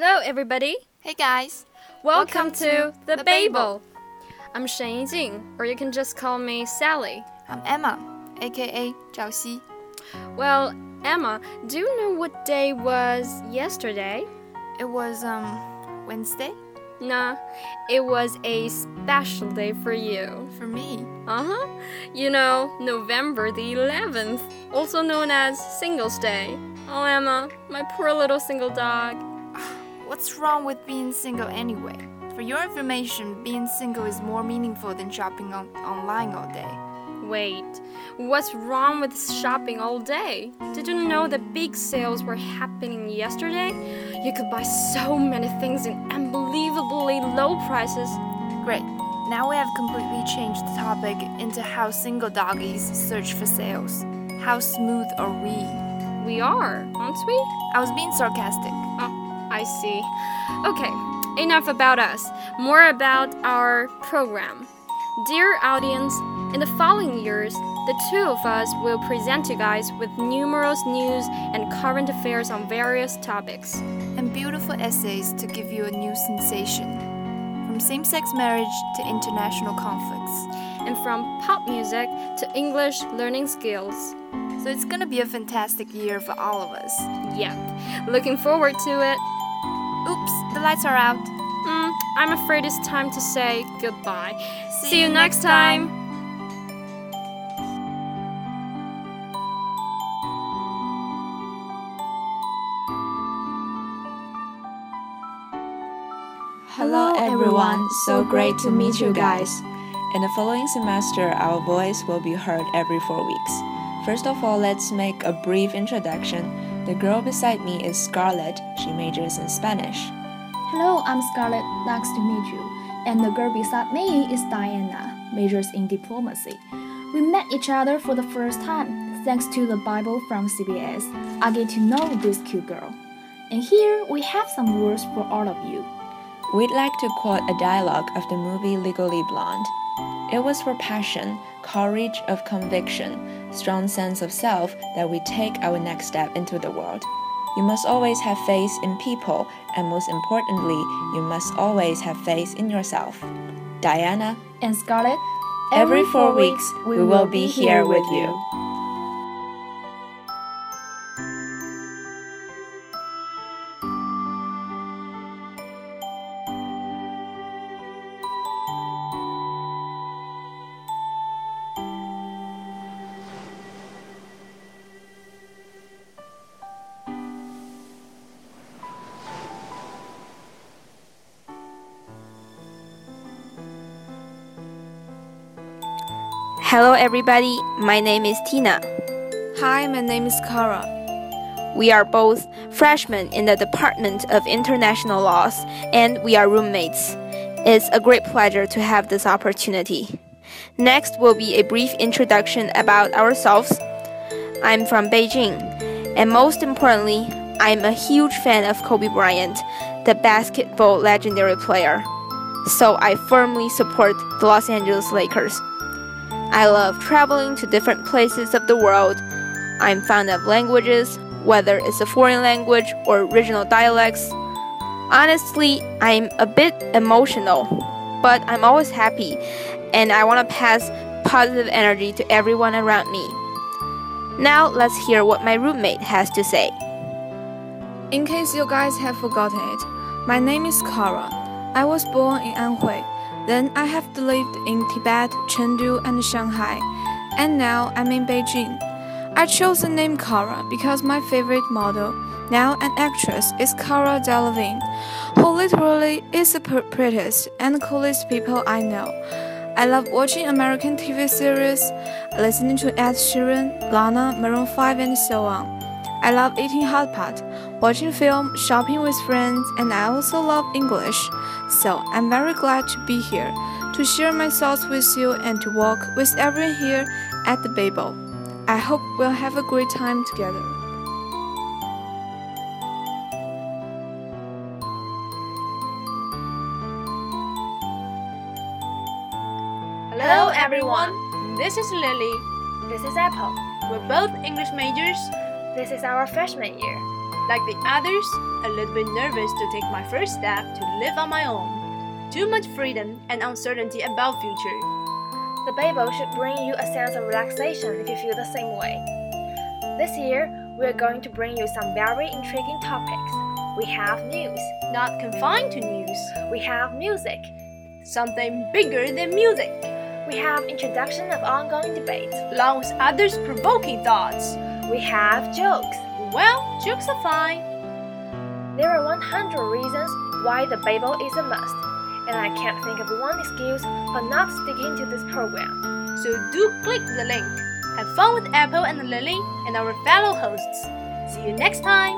Hello, everybody. Hey guys. Welcome, Welcome to to the The Babel. Babel. I'm Shen Yijing, or you can just call me Sally. I'm Emma, aka Zhao Xi. Well, Emma, do you know what day was yesterday? It was um Wednesday Nah, it was a special day for you. for me. Uh huh. You know, November the 11th, also known as Singles Day. Oh, Emma, my poor little single dog. What's wrong with being single anyway? For your information, being single is more meaningful than shopping on online all day. Wait, what's wrong with shopping all day? Did you know that big sales were happening yesterday? You could buy so many things in unbelievably low prices. Great. Now we have completely changed the topic into how single doggies search for sales. How smooth are we? We are, aren't we? I was being sarcastic. I see. Okay, enough about us. More about our program. Dear audience, in the following years, the two of us will present you guys with numerous news and current affairs on various topics. And beautiful essays to give you a new sensation. From same sex marriage to international conflicts. and from pop music to English learning skills. So it's gonna be a fantastic year for all of us. Yep, looking forward to it. Oops, the lights are out. Mm, I'm afraid it's time to say goodbye. See, you next time. Hello everyone, so great to meet you guys. In the following semester, our voice will be heard every four weeks. First of all, let's make a brief introduction. The girl beside me is Scarlett. She majors in Spanish. Hello, I'm Scarlett. Nice to meet you. And the girl beside me is Diana, majors in diplomacy. We met each other for the first time. Thanks to the Babel from CBS, I get to know this cute girl. And here we have some words for all of you. We'd like to quote a dialogue of the movie Legally Blonde. It was for passion, courage of conviction, strong sense of self that we take our next step into the world. You must always have faith in people, and most importantly, you must always have faith in yourself. Diana, And Scarlett, every four weeks we will be here with you. Hello, everybody. My name is Tina. Hi, my name is Kara. We are both freshmen in the Department of International Laws, and we are roommates. It's a great pleasure to have this opportunity. Next will be a brief introduction about ourselves. I'm from Beijing, and most importantly, I'm a huge fan of Kobe Bryant, the basketball legendary player. So I firmly support the Los Angeles Lakers. I love traveling to different places of the world. I'm fond of languages, whether it's a foreign language or regional dialects. Honestly, I'm a bit emotional, but I'm always happy and I want to pass positive energy to everyone around me. Now, let's hear what my roommate has to say. In case you guys have forgotten it, my name is Kara. I was born in Anhui. Then I have lived in Tibet, Chengdu, and Shanghai. And now I'm in Beijing. I chose the name Kara because my favorite model, now an actress, is Cara Delevingne, who literally is the prettiest and coolest people I know. I love watching American TV series, listening to Ed Sheeran, Lana, Maroon 5, and so on. I love eating hot pot, watching film, shopping with friends, and I also love English. So I'm very glad to be here, to share my thoughts with you and to walk with everyone here at the Babel. I hope we'll have a great time together. Hello everyone, this is Lily. This is Apple. We're both English majors. This is our freshman year. Like the others, a little bit nervous to take my first step to live on my own. Too much freedom and uncertainty about future. The Babel should bring you a sense of relaxation if you feel the same way. This year, we are going to bring you some very intriguing topics. We have news, Not confined to news. we have music, Something bigger than music. we have introduction of ongoing debates, Along with others provoking thoughts. we have jokes. Well, jokes are fine. There are 100 reasons why the Babel is a must, and I can't think of one excuse for not sticking to this program. So do click the link. Have fun with Apple and Lily and our fellow hosts. See you next time.